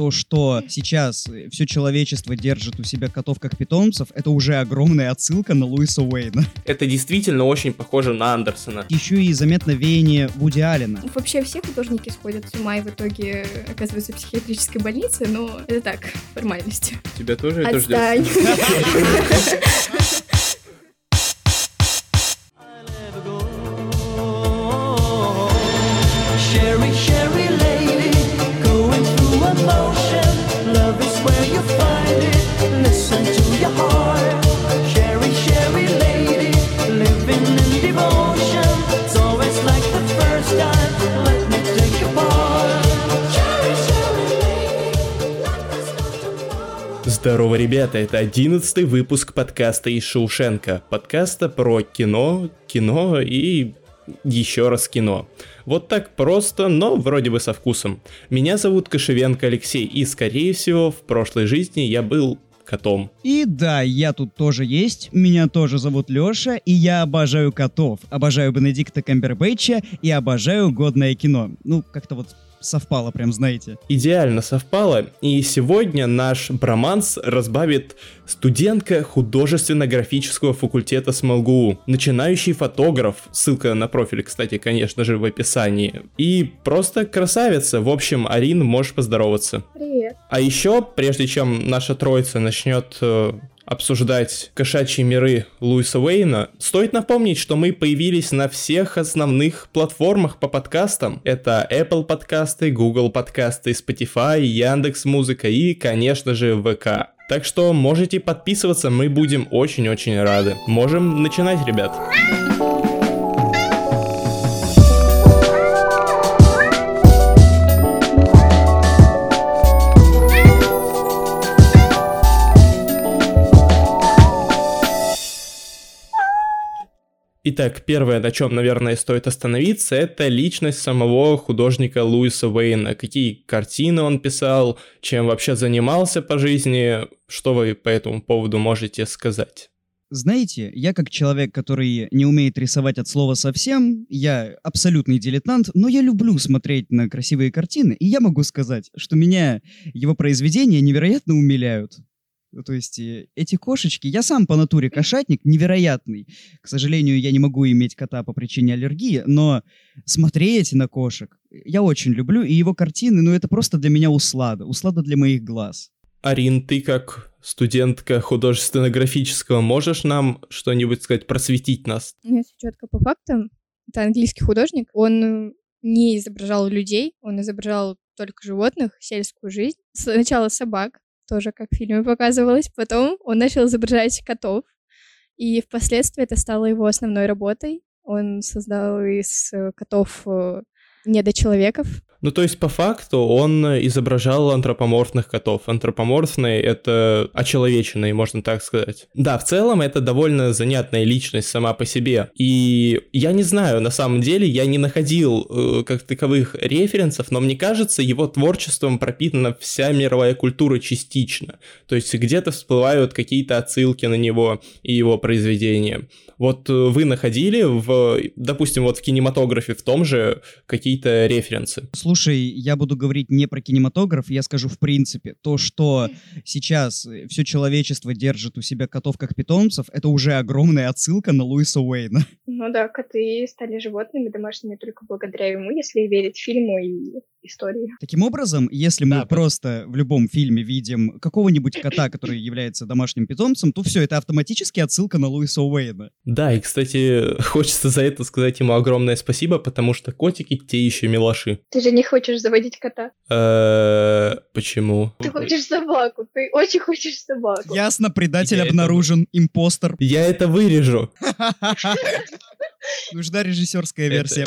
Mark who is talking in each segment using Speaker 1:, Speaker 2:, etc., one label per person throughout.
Speaker 1: то, что сейчас все человечество держит у себя котов как питомцев, это уже огромная отсылка на Луиса Уэйна.
Speaker 2: Это действительно очень похоже на Андерсона.
Speaker 1: Еще и заметно веяние Вуди Аллена.
Speaker 3: Вообще все художники сходят с ума и в итоге оказываются в психиатрической больнице, но это так, формальности.
Speaker 2: Тебя тоже это
Speaker 3: Отстань.
Speaker 2: ждет? Здорово, ребята, это одиннадцатый выпуск подкаста из Шоушенка. Подкаста про кино, кино и еще раз кино. Вот так просто, но вроде бы со вкусом. Меня зовут Кошевенко Алексей, и скорее всего в прошлой жизни я был котом.
Speaker 1: И да, я тут тоже есть, меня тоже зовут Лёша, и я обожаю котов, обожаю Бенедикта Камбербэтча и обожаю годное кино. Ну, как-то вот совпало прям, знаете.
Speaker 2: Идеально совпало, и сегодня наш броманс разбавит студентка художественно-графического факультета СМЛГУ, начинающий фотограф, ссылка на профиль, кстати, конечно же, в описании, и просто красавица, в общем, Арин, можешь поздороваться.
Speaker 3: Привет.
Speaker 2: А еще, прежде чем наша троица начнет э, обсуждать кошачьи миры Луиса Уэйна, стоит напомнить, что мы появились на всех основных платформах по подкастам. Это Apple подкасты, Google подкасты, Spotify, Яндекс Музыка и, конечно же, ВК. Так что можете подписываться, мы будем очень-очень рады. Можем начинать, ребят. Итак, первое, на чем, наверное, стоит остановиться, это личность самого художника Луиса Уэйна. Какие картины он писал, чем вообще занимался по жизни, что вы по этому поводу можете сказать?
Speaker 1: Знаете, я как человек, который не умеет рисовать от слова совсем, я абсолютный дилетант, но я люблю смотреть на красивые картины, и я могу сказать, что меня его произведения невероятно умиляют. Ну, То есть э, эти кошечки, я сам по натуре кошатник невероятный. К сожалению, я не могу иметь кота по причине аллергии, но смотреть на кошек я очень люблю, и его картины, ну это просто для меня услада, услада для моих глаз.
Speaker 2: Арин, ты как студентка художественно-графического можешь нам что-нибудь сказать, просветить нас?
Speaker 3: Если четко по фактам, это английский художник. Он не изображал людей, он изображал только животных, сельскую жизнь. Сначала собак, тоже как в фильме показывалось. Потом он начал изображать котов. И впоследствии это стало его основной работой. Он создал из э, котов э, недочеловеков.
Speaker 2: Ну, то есть, по факту, он изображал антропоморфных котов. Антропоморфные — это очеловеченные, можно так сказать. Да, в целом, это довольно занятная личность сама по себе. И я не знаю, на самом деле, я не находил э, как таковых референсов, но мне кажется, его творчеством пропитана вся мировая культура частично. То есть, где-то всплывают какие-то отсылки на него и его произведения. Вот э, вы находили в, допустим, вот в кинематографе в том же какие-то референсы?
Speaker 1: Слушай, я буду говорить не про кинематограф, я скажу в принципе. То, что сейчас все человечество держит у себя котов как питомцев, это уже огромная отсылка на Луиса Уэйна.
Speaker 3: Ну да, коты стали животными домашними только благодаря ему, если верить фильму и истории.
Speaker 1: Таким образом, если мы
Speaker 2: Да,
Speaker 1: просто в любом фильме видим какого-нибудь кота, который является домашним питомцем, то все, это автоматически отсылка на Луиса Уэйна.
Speaker 2: Да, и, кстати, хочется за это сказать ему огромное спасибо, потому что котики те еще милаши.
Speaker 3: Ты же не хочешь заводить кота.
Speaker 2: Э, Почему?
Speaker 3: Ты хочешь собаку, ты очень хочешь собаку.
Speaker 1: Ясно, предатель обнаружен, импостер.
Speaker 2: Я это вырежу.
Speaker 1: Нужна режиссерская версия.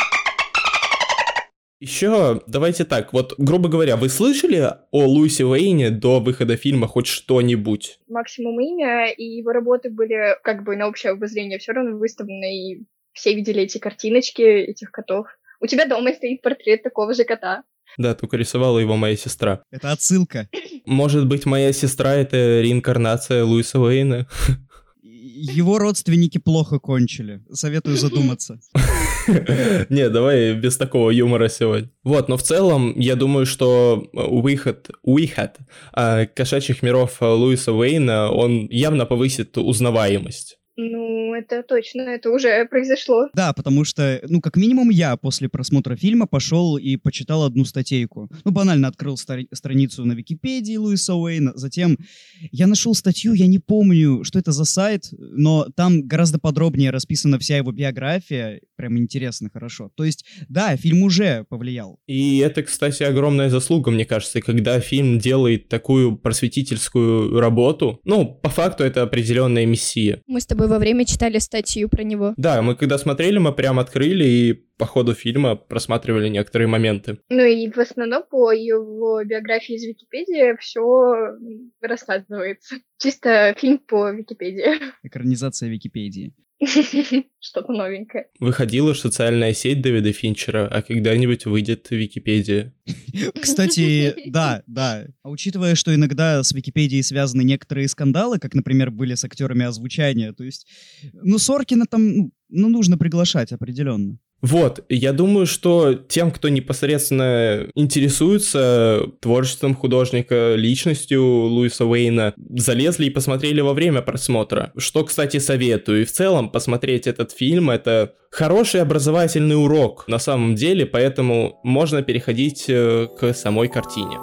Speaker 2: Еще, давайте так, вот, грубо говоря, вы слышали о Луисе Уэйне до выхода фильма хоть что-нибудь?
Speaker 3: Максимум имя, и его работы были как бы на общее обозрение все равно выставлены, и все видели эти картиночки этих котов. У тебя дома стоит портрет такого же кота.
Speaker 2: Да, только рисовала его моя сестра.
Speaker 1: Это отсылка.
Speaker 2: Может быть, моя сестра — это реинкарнация Луиса Уэйна?
Speaker 1: Его родственники плохо кончили. Советую задуматься.
Speaker 2: Не, давай без такого юмора сегодня. Вот, но в целом, я думаю, что выход, выход а, кошачьих миров Луиса Уэйна, он явно повысит узнаваемость.
Speaker 3: Ну, это точно, это уже произошло.
Speaker 1: Да, потому что, ну, как минимум я после просмотра фильма пошел и почитал одну статейку. Ну, банально открыл стар- страницу на Википедии Луиса Уэйна, затем я нашел статью, я не помню, что это за сайт, но там гораздо подробнее расписана вся его биография, прям интересно, хорошо. То есть, да, фильм уже повлиял.
Speaker 2: И это, кстати, огромная заслуга, мне кажется, когда фильм делает такую просветительскую работу. Ну, по факту это определенная мессия.
Speaker 3: Мы с тобой во время читали статью про него.
Speaker 2: Да, мы когда смотрели, мы прям открыли и по ходу фильма просматривали некоторые моменты.
Speaker 3: Ну и в основном по его биографии из Википедии все рассказывается. Чисто фильм по Википедии.
Speaker 1: Экранизация Википедии.
Speaker 3: Что-то новенькое.
Speaker 2: Выходила социальная сеть Дэвида Финчера, а когда-нибудь выйдет Википедия.
Speaker 1: Кстати, да, да. А учитывая, что иногда с Википедией связаны некоторые скандалы, как, например, были с актерами озвучания, то есть, ну, Соркина там, ну, ну, нужно приглашать определенно.
Speaker 2: Вот, я думаю, что тем, кто непосредственно интересуется творчеством художника, личностью Луиса Уэйна, залезли и посмотрели во время просмотра. Что, кстати, советую. И в целом посмотреть этот фильм — это хороший образовательный урок на самом деле, поэтому можно переходить э, к самой картине.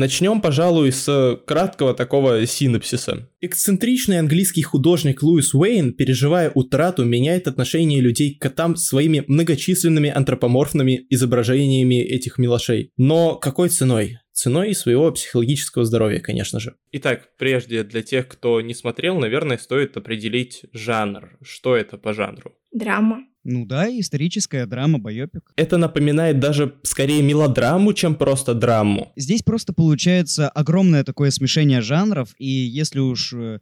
Speaker 2: Начнем, пожалуй, с краткого такого синопсиса. Эксцентричный английский художник Луис Уэйн, переживая утрату, меняет отношение людей к котам своими многочисленными антропоморфными изображениями этих милошей. Но какой ценой? Ценой своего психологического здоровья, конечно же. Итак, прежде для тех, кто не смотрел, наверное, стоит определить жанр. Что это по жанру?
Speaker 3: Драма.
Speaker 1: Ну да, историческая драма, байопик.
Speaker 2: Это напоминает даже скорее мелодраму, чем просто драму.
Speaker 1: Здесь просто получается огромное такое смешение жанров, и если уж э,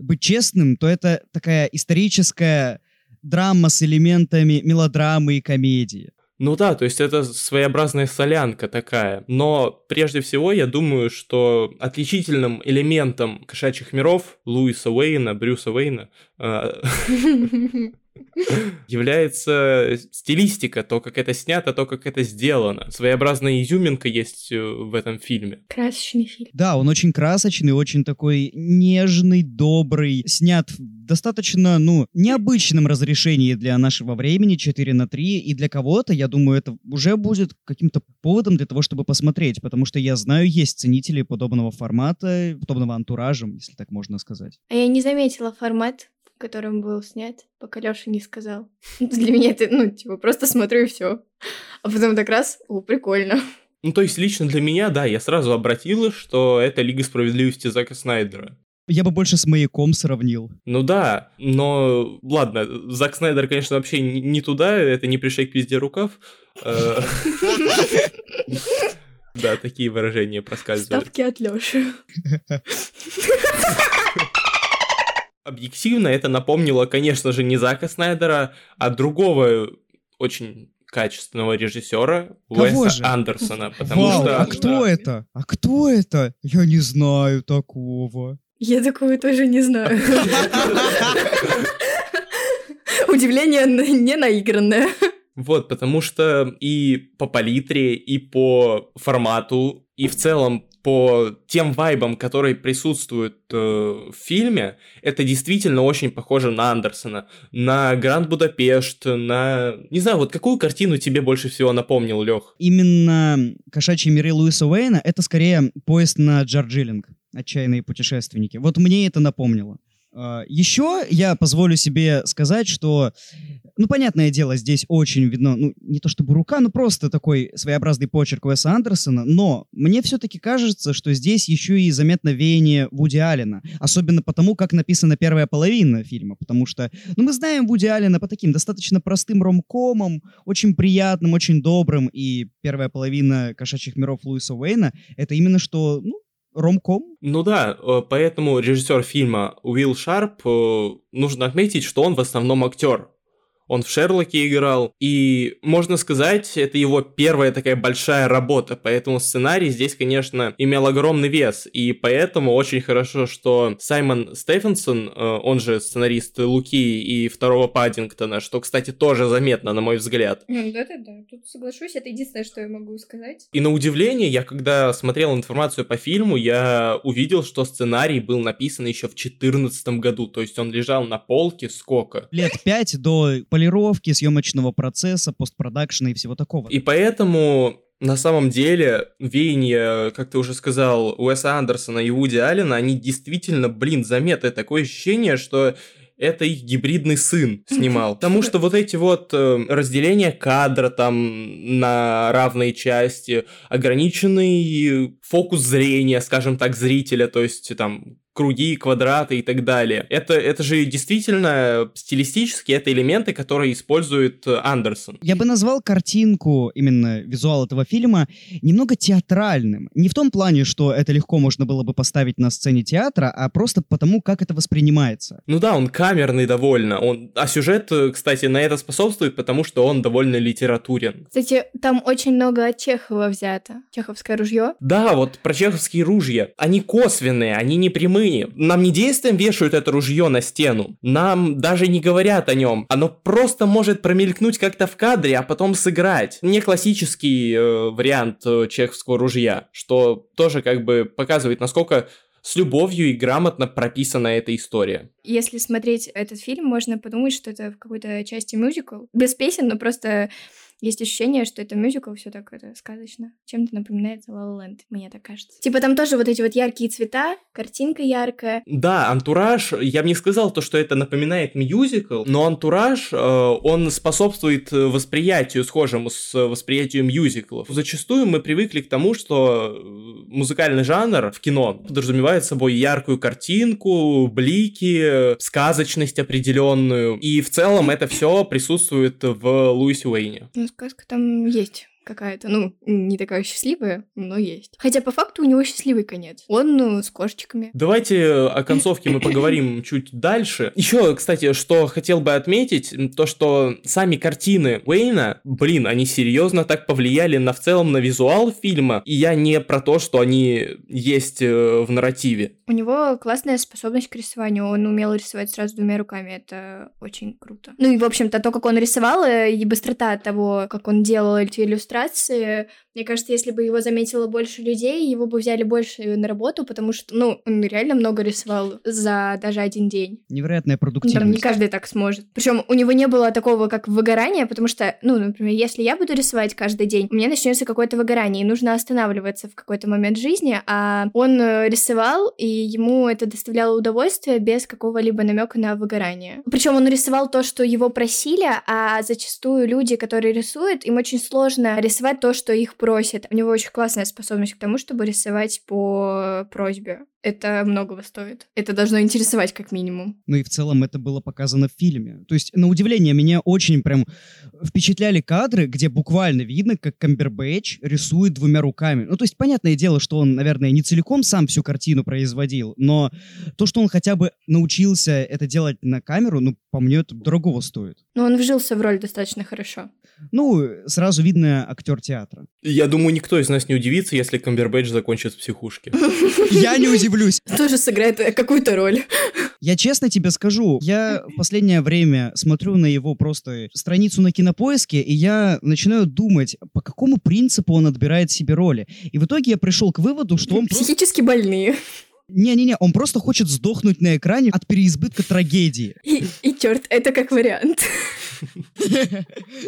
Speaker 1: быть честным, то это такая историческая драма с элементами мелодрамы и комедии.
Speaker 2: Ну да, то есть это своеобразная солянка такая. Но прежде всего я думаю, что отличительным элементом кошачьих миров Луиса Уэйна, Брюса Уэйна, э, является стилистика, то, как это снято, то, как это сделано. Своеобразная изюминка есть э, в этом фильме.
Speaker 3: Красочный фильм.
Speaker 1: Да, он очень красочный, очень такой нежный, добрый, снят в достаточно, ну, необычном разрешении для нашего времени 4 на 3, и для кого-то, я думаю, это уже будет каким-то поводом для того, чтобы посмотреть, потому что я знаю, есть ценители подобного формата, подобного антуража, если так можно сказать.
Speaker 3: А я не заметила формат, в котором был снят, пока Лёша не сказал. Для меня это, ну, типа, просто смотрю и все. А потом так раз, о, прикольно.
Speaker 2: Ну, то есть лично для меня, да, я сразу обратилась, что это Лига Справедливости Зака Снайдера.
Speaker 1: Я бы больше с маяком сравнил.
Speaker 2: Ну да, но ладно, Зак Снайдер, конечно, вообще не не туда, это не пришей к пизде рукав. Э, Да, такие выражения проскальзывают.
Speaker 3: Ставки от Лёши.
Speaker 2: Объективно это напомнило, конечно же, не Зака Снайдера, а другого очень качественного режиссера
Speaker 1: Кого
Speaker 2: Уэса
Speaker 1: же?
Speaker 2: Андерсона, потому
Speaker 1: Вау,
Speaker 2: что...
Speaker 1: а кто это? А кто это? Я не знаю такого.
Speaker 3: Я такого тоже не знаю. Удивление не наигранное.
Speaker 2: Вот, потому что и по палитре, и по формату, и в целом по тем вайбам, которые присутствуют э, в фильме, это действительно очень похоже на Андерсона, на Гранд Будапешт, на... Не знаю, вот какую картину тебе больше всего напомнил, Лех?
Speaker 1: Именно «Кошачьи миры» Луиса Уэйна — это скорее поезд на Джорджилинг. «Отчаянные путешественники». Вот мне это напомнило. А, Еще я позволю себе сказать, что, ну, понятное дело, здесь очень видно, ну, не то чтобы рука, но просто такой своеобразный почерк Уэса Андерсона, но мне все-таки кажется, что здесь еще и заметно веяние Вуди Аллена, особенно потому, как написана первая половина фильма, потому что, ну, мы знаем Вуди Аллена по таким достаточно простым ромкомам, очень приятным, очень добрым, и первая половина «Кошачьих миров» Луиса Уэйна — это именно что, ну, ромком.
Speaker 2: Ну да, э, поэтому режиссер фильма Уилл Шарп, э, нужно отметить, что он в основном актер. Он в Шерлоке играл, и, можно сказать, это его первая такая большая работа, поэтому сценарий здесь, конечно, имел огромный вес, и поэтому очень хорошо, что Саймон Стефенсон, э, он же сценарист Луки и второго Паддингтона, что, кстати, тоже заметно, на мой взгляд.
Speaker 3: Ну, да-да-да, тут соглашусь, это единственное, что я могу сказать.
Speaker 2: И на удивление, я когда смотрел информацию по фильму, я увидел, что сценарий был написан еще в 2014 году, то есть он лежал на полке сколько?
Speaker 1: Лет пять до полировки, съемочного процесса, постпродакшена и всего такого.
Speaker 2: И поэтому на самом деле, веяние, как ты уже сказал, Уэса Андерсона и Вуди Аллена, они действительно, блин, заметны. Такое ощущение, что это их гибридный сын снимал. Потому что вот эти вот э, разделения кадра там на равные части, ограниченный фокус зрения, скажем так, зрителя, то есть там круги, квадраты и так далее. Это, это же действительно стилистически это элементы, которые использует э, Андерсон.
Speaker 1: Я бы назвал картинку, именно визуал этого фильма, немного театральным. Не в том плане, что это легко можно было бы поставить на сцене театра, а просто потому, как это воспринимается.
Speaker 2: Ну да, он камерный довольно. Он... А сюжет, э, кстати, на это способствует, потому что он довольно литературен.
Speaker 3: Кстати, там очень много от Чехова взято. Чеховское ружье.
Speaker 2: Да, вот про чеховские ружья. Они косвенные, они не прямые. Нам не действием вешают это ружье на стену. Нам даже не говорят о нем. Оно просто может промелькнуть как-то в кадре, а потом сыграть. Не классический э, вариант э, чеховского ружья, что тоже как бы показывает, насколько с любовью и грамотно прописана эта история.
Speaker 3: Если смотреть этот фильм, можно подумать, что это в какой-то части мюзикл. Без песен, но просто есть ощущение, что это мюзикл, все так это сказочно. Чем-то напоминает La La Land, мне так кажется. Типа там тоже вот эти вот яркие цвета, картинка яркая.
Speaker 2: Да, антураж, я бы не сказал то, что это напоминает мюзикл, но антураж, э, он способствует восприятию, схожему с восприятием мюзиклов. Зачастую мы привыкли к тому, что э, музыкальный жанр в кино подразумевает собой яркую картинку, блики, сказочность определенную, и в целом это все присутствует в Луисе Уэйне.
Speaker 3: Ну, сказка там есть какая-то, ну, не такая счастливая, но есть. Хотя по факту у него счастливый конец. Он ну, с кошечками.
Speaker 2: Давайте о концовке мы поговорим чуть дальше. Еще, кстати, что хотел бы отметить, то, что сами картины Уэйна, блин, они серьезно так повлияли на в целом на визуал фильма, и я не про то, что они есть э, в нарративе.
Speaker 3: У него классная способность к рисованию. Он умел рисовать сразу двумя руками. Это очень круто. Ну и, в общем-то, то, как он рисовал, э, и быстрота того, как он делал эти иллюстрации, place. Et, мне кажется, если бы его заметило больше людей, его бы взяли больше на работу, потому что, ну, он реально много рисовал за даже один день.
Speaker 1: Невероятная
Speaker 3: Там
Speaker 1: продуктивность.
Speaker 3: не каждый так сможет. Причем у него не было такого, как выгорания, потому что, ну, например, если я буду рисовать каждый день, у меня начнется какое-то выгорание, и нужно останавливаться в какой-то момент жизни, а он э, рисовал, и ему это доставляло удовольствие без какого-либо намека на выгорание. Причем он рисовал то, что его просили, а зачастую люди, которые рисуют, им очень сложно рисовать то, что их просят. У него очень классная способность к тому, чтобы рисовать по просьбе. Это многого стоит. Это должно интересовать как минимум.
Speaker 1: Ну и в целом это было показано в фильме. То есть, на удивление, меня очень прям впечатляли кадры, где буквально видно, как Камбербэтч рисует двумя руками. Ну, то есть, понятное дело, что он, наверное, не целиком сам всю картину производил, но то, что он хотя бы научился это делать на камеру, ну, по мне, это дорогого стоит.
Speaker 3: Но он вжился в роль достаточно хорошо.
Speaker 1: Ну, сразу видно актер театра.
Speaker 2: Я думаю, никто из нас не удивится, если Камбербэтч закончит в психушке.
Speaker 1: Я не удивлюсь.
Speaker 3: Тоже сыграет э, какую-то роль.
Speaker 1: Я честно тебе скажу, я в последнее время смотрю на его просто страницу на кинопоиске, и я начинаю думать, по какому принципу он отбирает себе роли. И в итоге я пришел к выводу, что он просто...
Speaker 3: Психически больные.
Speaker 1: Не-не-не, он просто хочет сдохнуть на экране от переизбытка трагедии.
Speaker 3: И, и черт, это как вариант.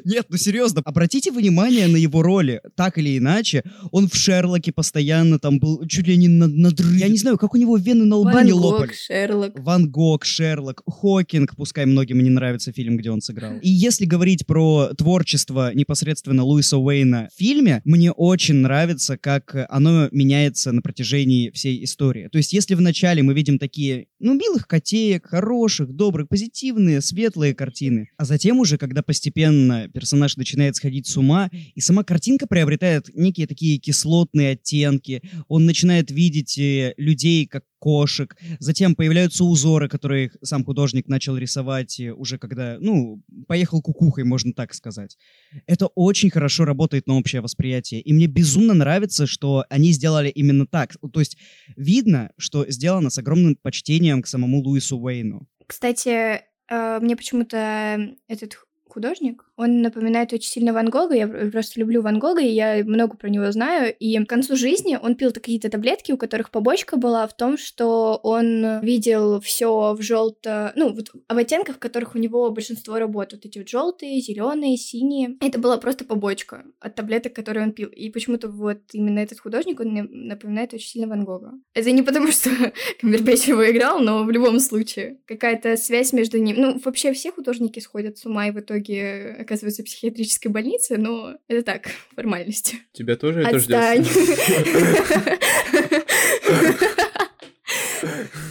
Speaker 1: Нет, ну серьезно, обратите внимание на его роли. Так или иначе, он в Шерлоке постоянно там был чуть ли не на, надрыв. Я не знаю, как у него вены на лбу
Speaker 3: Ван
Speaker 1: не
Speaker 3: Гог,
Speaker 1: лопали.
Speaker 3: Шерлок.
Speaker 1: Ван Гог, Шерлок, Хокинг, пускай многим не нравится фильм, где он сыграл. И если говорить про творчество непосредственно Луиса Уэйна в фильме, мне очень нравится, как оно меняется на протяжении всей истории. То есть, если вначале мы видим такие, ну, милых котеек, хороших, добрых, позитивные, светлые картины, а затем уже, когда постепенно персонаж начинает сходить с ума, и сама картинка приобретает некие такие кислотные оттенки, он начинает видеть э, людей как кошек, затем появляются узоры, которые сам художник начал рисовать э, уже когда, ну, поехал кукухой, можно так сказать. Это очень хорошо работает на общее восприятие, и мне безумно нравится, что они сделали именно так. То есть видно, что сделано с огромным почтением к самому Луису Уэйну.
Speaker 3: Кстати, э, мне почему-то этот художник, он напоминает очень сильно Ван Гога. Я просто люблю Ван Гога, и я много про него знаю. И к концу жизни он пил какие-то таблетки, у которых побочка была в том, что он видел все в желто, ну, вот в оттенках, в которых у него большинство работ. Вот эти вот желтые, зеленые, синие. Это была просто побочка от таблеток, которые он пил. И почему-то вот именно этот художник, он мне напоминает очень сильно Ван Гога. Это не потому, что Камбербэтч его играл, но в любом случае. Какая-то связь между ним. Ну, вообще все художники сходят с ума и в итоге оказываются в психиатрической больнице, но это так, формальности.
Speaker 2: Тебя тоже это ждет?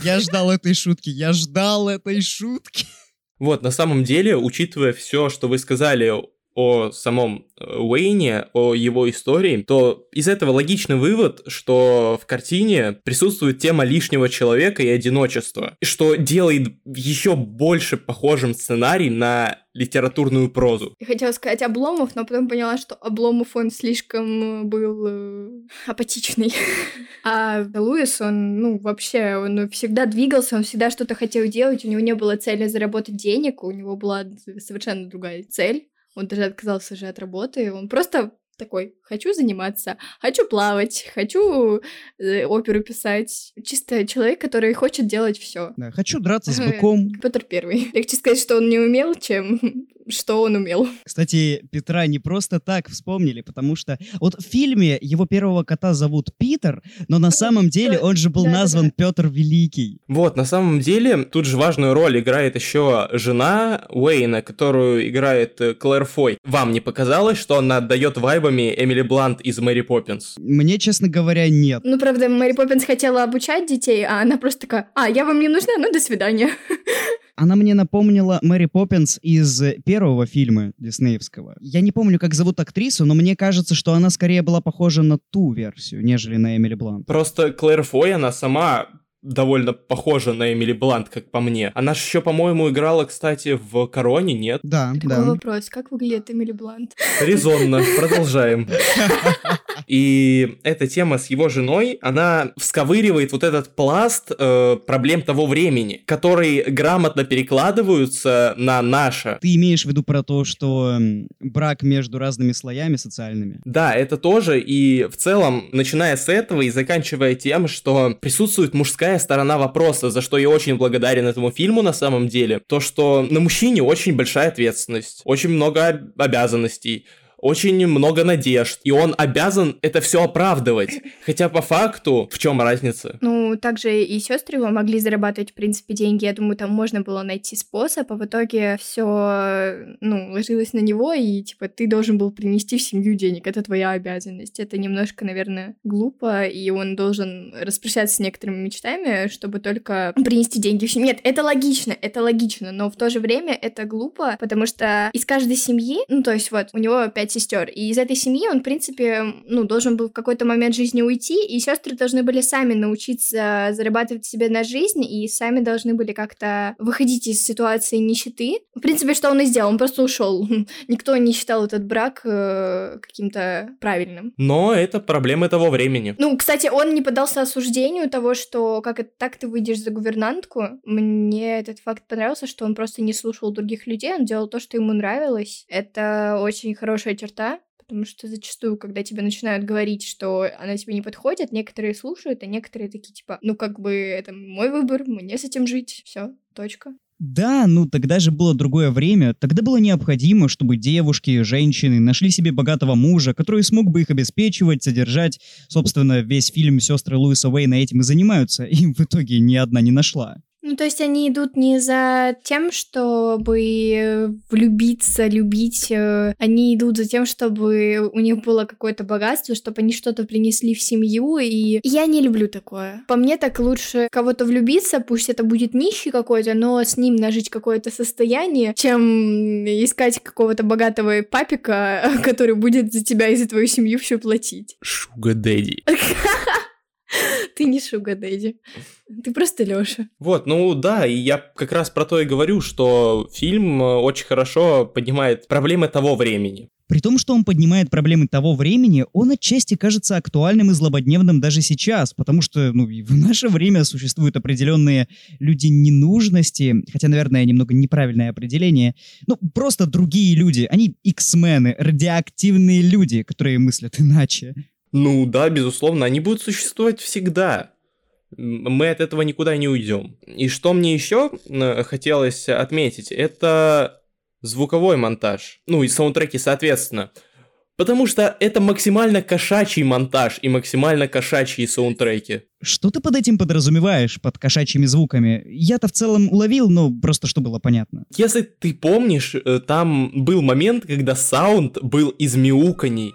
Speaker 1: Я ждал этой шутки, я ждал этой шутки.
Speaker 2: Вот, на самом деле, учитывая все, что вы сказали о самом э, Уэйне, о его истории, то из этого логичный вывод, что в картине присутствует тема лишнего человека и одиночества, что делает еще больше похожим сценарий на литературную прозу.
Speaker 3: Я хотела сказать Обломов, но потом поняла, что Обломов он слишком был э, апатичный. А Луис, он, ну, вообще, он всегда двигался, он всегда что-то хотел делать, у него не было цели заработать денег, у него была совершенно другая цель. Он даже отказался же от работы, он просто такой, хочу заниматься, хочу плавать, хочу э, оперу писать. Чисто человек, который хочет делать все.
Speaker 1: Да, хочу драться с быком.
Speaker 3: Петр Первый. Легче сказать, что он не умел, чем что он умел.
Speaker 1: Кстати, Петра не просто так вспомнили, потому что вот в фильме его первого кота зовут Питер, но на самом деле он же был назван Петр Великий.
Speaker 2: Вот, на самом деле, тут же важную роль играет еще жена Уэйна, которую играет э, Клэр Фой. Вам не показалось, что она отдает вайбами Эмили Блант из Мэри Поппинс?
Speaker 1: Мне, честно говоря, нет.
Speaker 3: Ну, правда, Мэри Поппинс хотела обучать детей, а она просто такая, а, я вам не нужна, ну, до свидания.
Speaker 1: Она мне напомнила Мэри Поппинс из первого фильма диснеевского. Я не помню, как зовут актрису, но мне кажется, что она скорее была похожа на ту версию, нежели на Эмили Блант.
Speaker 2: Просто Клэр Фой, она сама довольно похожа на Эмили Блант, как по мне. Она же еще, по-моему, играла, кстати, в Короне, нет?
Speaker 1: Да,
Speaker 3: Такой
Speaker 1: да.
Speaker 3: вопрос, как выглядит Эмили Блант?
Speaker 2: Резонно, продолжаем. И эта тема с его женой, она всковыривает вот этот пласт э, проблем того времени, которые грамотно перекладываются на наше.
Speaker 1: Ты имеешь в виду про то, что брак между разными слоями социальными?
Speaker 2: Да, это тоже, и в целом, начиная с этого и заканчивая тем, что присутствует мужская сторона вопроса, за что я очень благодарен этому фильму на самом деле, то, что на мужчине очень большая ответственность, очень много об- обязанностей, очень много надежд, и он обязан это все оправдывать. Хотя по факту, в чем разница?
Speaker 3: Ну, также и сестры его могли зарабатывать, в принципе, деньги. Я думаю, там можно было найти способ, а в итоге все, ну, ложилось на него, и, типа, ты должен был принести в семью денег. Это твоя обязанность. Это немножко, наверное, глупо, и он должен распрощаться с некоторыми мечтами, чтобы только принести деньги в семью. Нет, это логично, это логично, но в то же время это глупо, потому что из каждой семьи, ну, то есть вот, у него пять сестер, и из этой семьи он, в принципе, ну, должен был в какой-то момент жизни уйти, и сестры должны были сами научиться зарабатывать себе на жизнь, и сами должны были как-то выходить из ситуации нищеты. В принципе, что он и сделал, он просто ушел. Никто не считал этот брак э, каким-то правильным.
Speaker 2: Но это проблемы того времени.
Speaker 3: Ну, кстати, он не поддался осуждению того, что как это так ты выйдешь за гувернантку. Мне этот факт понравился, что он просто не слушал других людей, он делал то, что ему нравилось. Это очень хорошая черта, потому что зачастую, когда тебе начинают говорить, что она тебе не подходит, некоторые слушают, а некоторые такие типа, ну как бы это мой выбор, мне с этим жить, все, точка.
Speaker 1: Да, ну тогда же было другое время. Тогда было необходимо, чтобы девушки, женщины нашли себе богатого мужа, который смог бы их обеспечивать, содержать. Собственно, весь фильм «Сестры Луиса Уэйна» этим и занимаются, и в итоге ни одна не нашла.
Speaker 3: Ну, то есть они идут не за тем, чтобы влюбиться, любить. э, Они идут за тем, чтобы у них было какое-то богатство, чтобы они что-то принесли в семью. И я не люблю такое. По мне так лучше кого-то влюбиться, пусть это будет нищий какой-то, но с ним нажить какое-то состояние, чем искать какого-то богатого папика, который будет за тебя и за твою семью все платить.
Speaker 2: Шуга Дэдди.
Speaker 3: Ты не Шуга Дэдди. Ты просто Лёша.
Speaker 2: Вот, ну да, и я как раз про то и говорю, что фильм э, очень хорошо поднимает проблемы того времени.
Speaker 1: При том, что он поднимает проблемы того времени, он отчасти кажется актуальным и злободневным даже сейчас, потому что ну, в наше время существуют определенные люди ненужности, хотя, наверное, немного неправильное определение, ну, просто другие люди, они иксмены, радиоактивные люди, которые мыслят иначе.
Speaker 2: Ну да, безусловно, они будут существовать всегда. Мы от этого никуда не уйдем. И что мне еще э, хотелось отметить, это звуковой монтаж. Ну и саундтреки, соответственно. Потому что это максимально кошачий монтаж и максимально кошачьи саундтреки.
Speaker 1: Что ты под этим подразумеваешь, под кошачьими звуками? Я-то в целом уловил, но просто что было понятно.
Speaker 2: Если ты помнишь, э, там был момент, когда саунд был из мяуканий.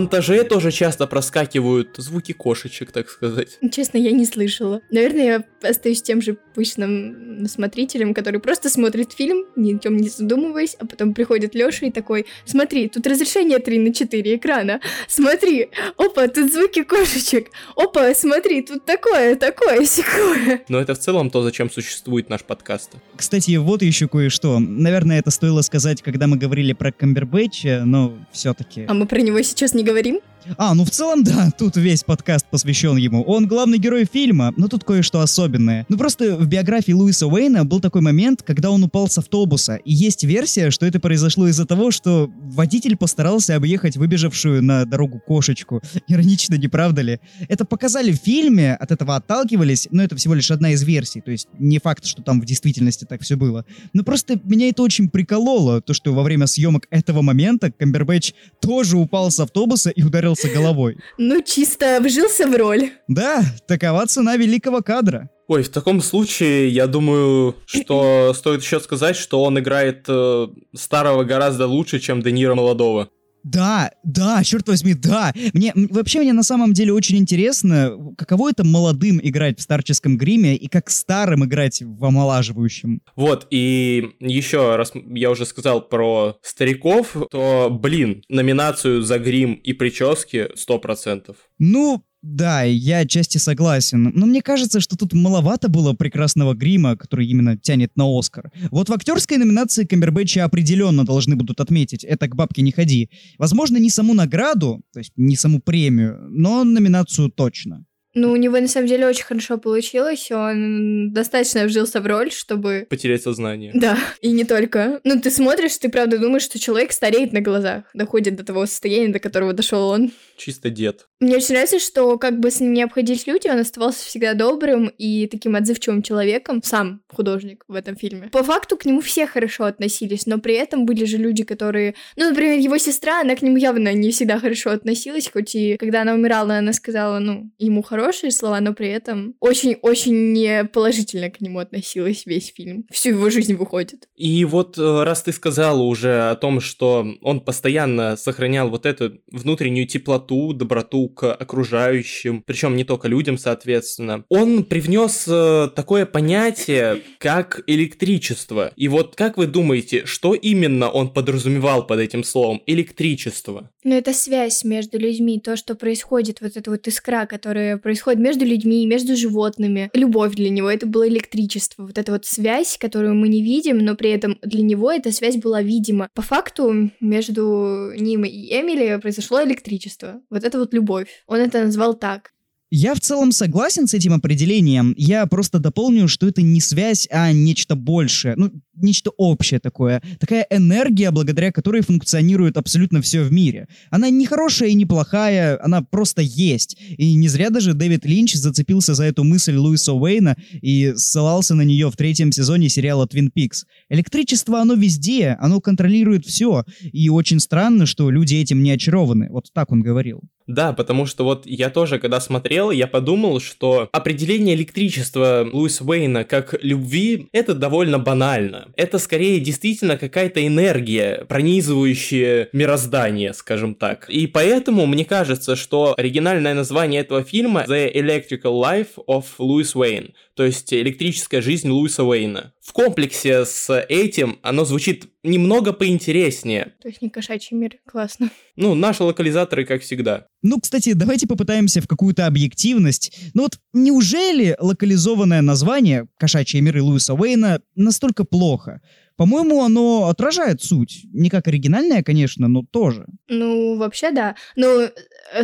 Speaker 2: Монтаже тоже часто проскакивают звуки кошечек, так сказать.
Speaker 3: Честно, я не слышала. Наверное, я остаюсь тем же пышным смотрителем, который просто смотрит фильм, ни о чем не задумываясь, а потом приходит Лёша и такой, смотри, тут разрешение 3 на 4 экрана, смотри, опа, тут звуки кошечек, опа, смотри, тут такое, такое, секое.
Speaker 2: Но это в целом то, зачем существует наш подкаст.
Speaker 1: Кстати, вот еще кое-что. Наверное, это стоило сказать, когда мы говорили про Камбербэтча, но все-таки...
Speaker 3: А мы про него сейчас не говорим?
Speaker 1: А, ну в целом да, тут весь подкаст посвящен ему. Он главный герой фильма, но тут кое-что особенное. Ну просто в биографии Луиса Уэйна был такой момент, когда он упал с автобуса, и есть версия, что это произошло из-за того, что водитель постарался объехать выбежавшую на дорогу кошечку. Иронично, не правда ли? Это показали в фильме, от этого отталкивались, но это всего лишь одна из версий, то есть не факт, что там в действительности так все было. Но просто меня это очень прикололо, то, что во время съемок этого момента Камбербэтч тоже упал с автобуса и ударился головой.
Speaker 3: Ну, чисто вжился в роль.
Speaker 1: Да, такова цена великого кадра.
Speaker 2: Ой, в таком случае, я думаю, что стоит еще сказать, что он играет э, старого гораздо лучше, чем Де Ниро молодого.
Speaker 1: Да, да, черт возьми, да. Мне вообще мне на самом деле очень интересно, каково это молодым играть в старческом гриме и как старым играть в омолаживающем.
Speaker 2: Вот, и еще раз я уже сказал про стариков, то, блин, номинацию за грим и прически 100%.
Speaker 1: Ну, да, я отчасти согласен. Но мне кажется, что тут маловато было прекрасного грима, который именно тянет на Оскар. Вот в актерской номинации Камбербэтча определенно должны будут отметить «Это к бабке не ходи». Возможно, не саму награду, то есть не саму премию, но номинацию точно.
Speaker 3: Ну, у него на самом деле очень хорошо получилось. Он достаточно вжился в роль, чтобы
Speaker 2: Потерять сознание.
Speaker 3: Да, и не только. Ну, ты смотришь, ты правда думаешь, что человек стареет на глазах, доходит до того состояния, до которого дошел он.
Speaker 2: Чисто дед.
Speaker 3: Мне очень нравится, что как бы с ним не обходились люди, он оставался всегда добрым и таким отзывчивым человеком, сам художник в этом фильме. По факту к нему все хорошо относились, но при этом были же люди, которые... Ну, например, его сестра, она к нему явно не всегда хорошо относилась, хоть и когда она умирала, она сказала, ну, ему хорошие слова, но при этом очень-очень неположительно к нему относилась весь фильм. Всю его жизнь выходит.
Speaker 2: И вот э, раз ты сказала уже о том, что он постоянно сохранял вот эту внутреннюю теплоту, доброту к окружающим, причем не только людям, соответственно, он привнес э, такое понятие, как электричество. И вот как вы думаете, что именно он подразумевал под этим словом электричество?
Speaker 3: Но это связь между людьми, то, что происходит, вот эта вот искра, которая происходит между людьми, между животными. Любовь для него, это было электричество. Вот эта вот связь, которую мы не видим, но при этом для него эта связь была видима. По факту между ним и Эмили произошло электричество. Вот это вот любовь. Он это назвал так.
Speaker 1: Я в целом согласен с этим определением. Я просто дополню, что это не связь, а нечто большее. Ну, нечто общее такое. Такая энергия, благодаря которой функционирует абсолютно все в мире. Она не хорошая и не плохая, она просто есть. И не зря даже Дэвид Линч зацепился за эту мысль Луиса Уэйна и ссылался на нее в третьем сезоне сериала Twin Peaks. Электричество, оно везде, оно контролирует все. И очень странно, что люди этим не очарованы. Вот так он говорил.
Speaker 2: Да, потому что вот я тоже, когда смотрел, я подумал, что определение электричества Луиса Уэйна как любви — это довольно банально. Это скорее действительно какая-то энергия, пронизывающая мироздание, скажем так. И поэтому мне кажется, что оригинальное название этого фильма The Electrical Life of Louis Wayne, то есть электрическая жизнь Луиса Уэйна. В комплексе с этим оно звучит немного поинтереснее.
Speaker 3: То есть не кошачий мир. Классно.
Speaker 2: Ну, наши локализаторы, как всегда.
Speaker 1: Ну, кстати, давайте попытаемся в какую-то объективность. Ну вот, неужели локализованное название «Кошачьи миры» Луиса Уэйна настолько плохо? По-моему, оно отражает суть. Не как оригинальное, конечно, но тоже.
Speaker 3: Ну, вообще, да. Но э,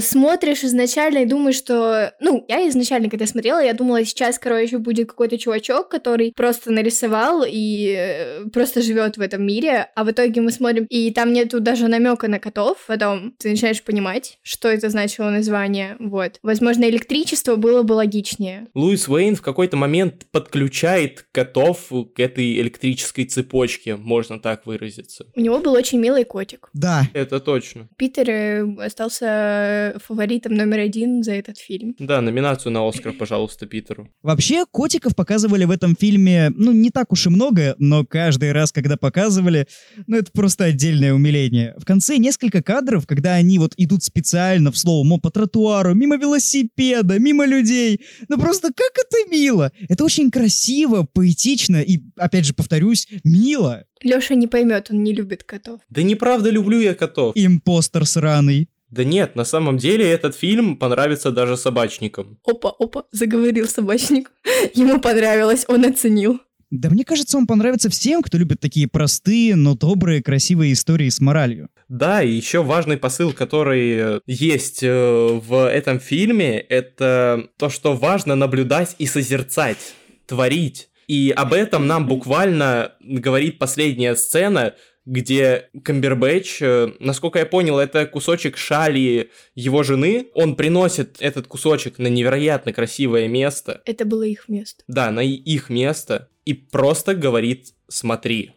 Speaker 3: смотришь изначально и думаешь, что... Ну, я изначально, когда смотрела, я думала, сейчас, короче, будет какой-то чувачок, который просто нарисовал и э, просто живет в этом мире, а в итоге мы смотрим, и там нету даже намека на котов, потом ты начинаешь понимать, что это значило название, вот. Возможно, электричество было бы логичнее.
Speaker 2: Луис Уэйн в какой-то момент подключает котов к этой электрической цепочке, можно так выразиться.
Speaker 3: У него был очень милый котик.
Speaker 1: Да,
Speaker 2: Это точно.
Speaker 3: Питер э, фаворитом номер один за этот фильм.
Speaker 2: Да, номинацию на Оскар, пожалуйста, Питеру.
Speaker 1: Вообще, котиков показывали в этом фильме, ну, не так уж и много, но каждый раз, когда показывали, ну, это просто отдельное умиление. В конце несколько кадров, когда они вот идут специально в слово по тротуару, мимо велосипеда, мимо людей. Ну, просто как это мило! Это очень красиво, поэтично и, опять же, повторюсь, мило.
Speaker 3: Лёша не поймет, он не любит котов.
Speaker 2: Да неправда люблю я котов.
Speaker 1: Импостер сраный.
Speaker 2: Да нет, на самом деле этот фильм понравится даже собачникам.
Speaker 3: Опа, опа, заговорил собачник. Ему понравилось, он оценил.
Speaker 1: Да мне кажется, он понравится всем, кто любит такие простые, но добрые, красивые истории с моралью.
Speaker 2: Да, и еще важный посыл, который э, есть э, в этом фильме, это то, что важно наблюдать и созерцать, творить. И об этом нам буквально говорит последняя сцена, где Камбербэтч, э, насколько я понял, это кусочек шали его жены. Он приносит этот кусочек на невероятно красивое место.
Speaker 3: Это было их место.
Speaker 2: Да, на их место. И просто говорит «смотри».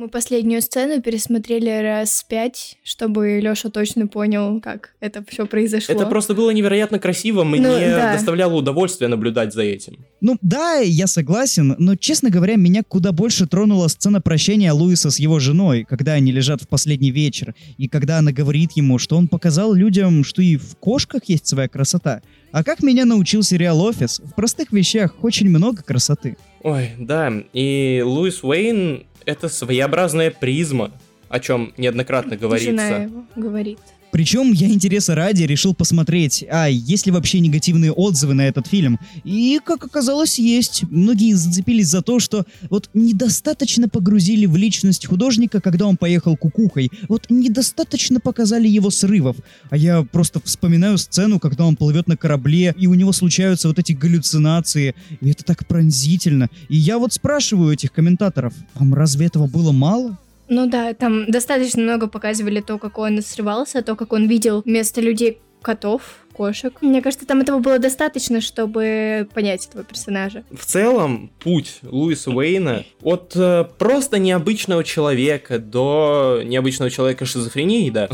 Speaker 3: Мы последнюю сцену пересмотрели раз пять, чтобы Лёша точно понял, как это все произошло.
Speaker 2: Это просто было невероятно красиво, мне
Speaker 3: Ну, да.
Speaker 2: доставляло удовольствие наблюдать за этим.
Speaker 1: Ну да, я согласен, но, честно говоря, меня куда больше тронула сцена прощения Луиса с его женой, когда они лежат в последний вечер, и когда она говорит ему, что он показал людям, что и в кошках есть своя красота. А как меня научил сериал «Офис», в простых вещах очень много красоты.
Speaker 2: Ой, да, и Луис Уэйн — это своеобразная призма, о чем неоднократно
Speaker 3: Жена
Speaker 2: говорится.
Speaker 3: его говорит.
Speaker 1: Причем я интереса ради решил посмотреть, а есть ли вообще негативные отзывы на этот фильм. И, как оказалось, есть. Многие зацепились за то, что вот недостаточно погрузили в личность художника, когда он поехал кукухой. Вот недостаточно показали его срывов. А я просто вспоминаю сцену, когда он плывет на корабле, и у него случаются вот эти галлюцинации. И это так пронзительно. И я вот спрашиваю этих комментаторов, вам разве этого было мало?
Speaker 3: Ну да, там достаточно много показывали то, как он срывался, то, как он видел вместо людей котов, кошек. Мне кажется, там этого было достаточно, чтобы понять этого персонажа.
Speaker 2: В целом, путь Луиса Уэйна от э, просто необычного человека до необычного человека с шизофренией, да,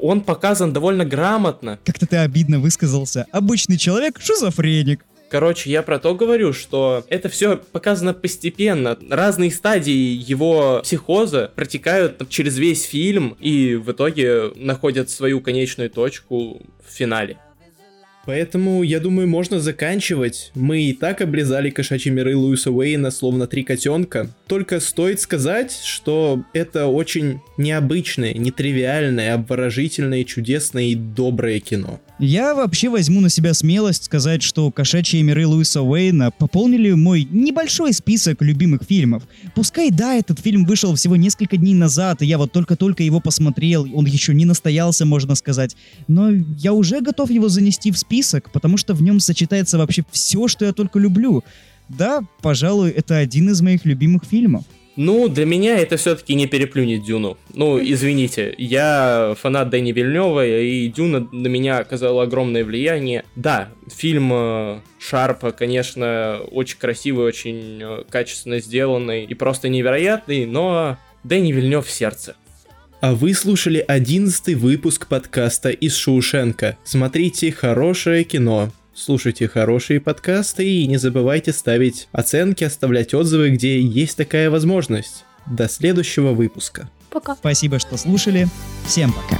Speaker 2: он показан довольно грамотно.
Speaker 1: Как-то ты обидно высказался. Обычный человек — шизофреник.
Speaker 2: Короче, я про то говорю, что это все показано постепенно. Разные стадии его психоза протекают через весь фильм и в итоге находят свою конечную точку в финале. Поэтому, я думаю, можно заканчивать. Мы и так облизали кошачьи миры Луиса Уэйна словно три котенка. Только стоит сказать, что это очень необычное, нетривиальное, обворожительное, чудесное и доброе кино.
Speaker 1: Я вообще возьму на себя смелость сказать, что «Кошачьи миры» Луиса Уэйна пополнили мой небольшой список любимых фильмов. Пускай, да, этот фильм вышел всего несколько дней назад, и я вот только-только его посмотрел, он еще не настоялся, можно сказать, но я уже готов его занести в список список, потому что в нем сочетается вообще все, что я только люблю. Да, пожалуй, это один из моих любимых фильмов.
Speaker 2: Ну, для меня это все-таки не переплюнет Дюну. Ну, извините, я фанат Дэни Вильнева, и Дюна на меня оказала огромное влияние. Да, фильм э, Шарпа, конечно, очень красивый, очень э, качественно сделанный и просто невероятный, но Дэнни Вильнев в сердце. А вы слушали одиннадцатый выпуск подкаста из Шоушенка. Смотрите хорошее кино. Слушайте хорошие подкасты и не забывайте ставить оценки, оставлять отзывы, где есть такая возможность. До следующего выпуска.
Speaker 3: Пока.
Speaker 1: Спасибо, что слушали. Всем пока.